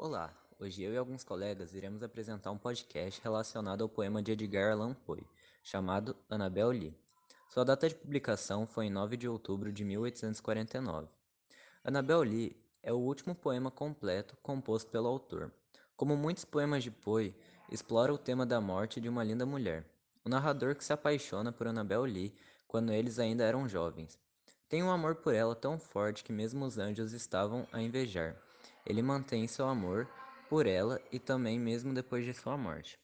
Olá, hoje eu e alguns colegas iremos apresentar um podcast relacionado ao poema de Edgar Allan Poe, chamado Annabel Lee. Sua data de publicação foi em 9 de outubro de 1849. Annabel Lee é o último poema completo composto pelo autor. Como muitos poemas de Poe, explora o tema da morte de uma linda mulher. O narrador que se apaixona por Annabel Lee quando eles ainda eram jovens. Tem um amor por ela tão forte que mesmo os anjos estavam a invejar. Ele mantém seu amor por ela e também mesmo depois de sua morte.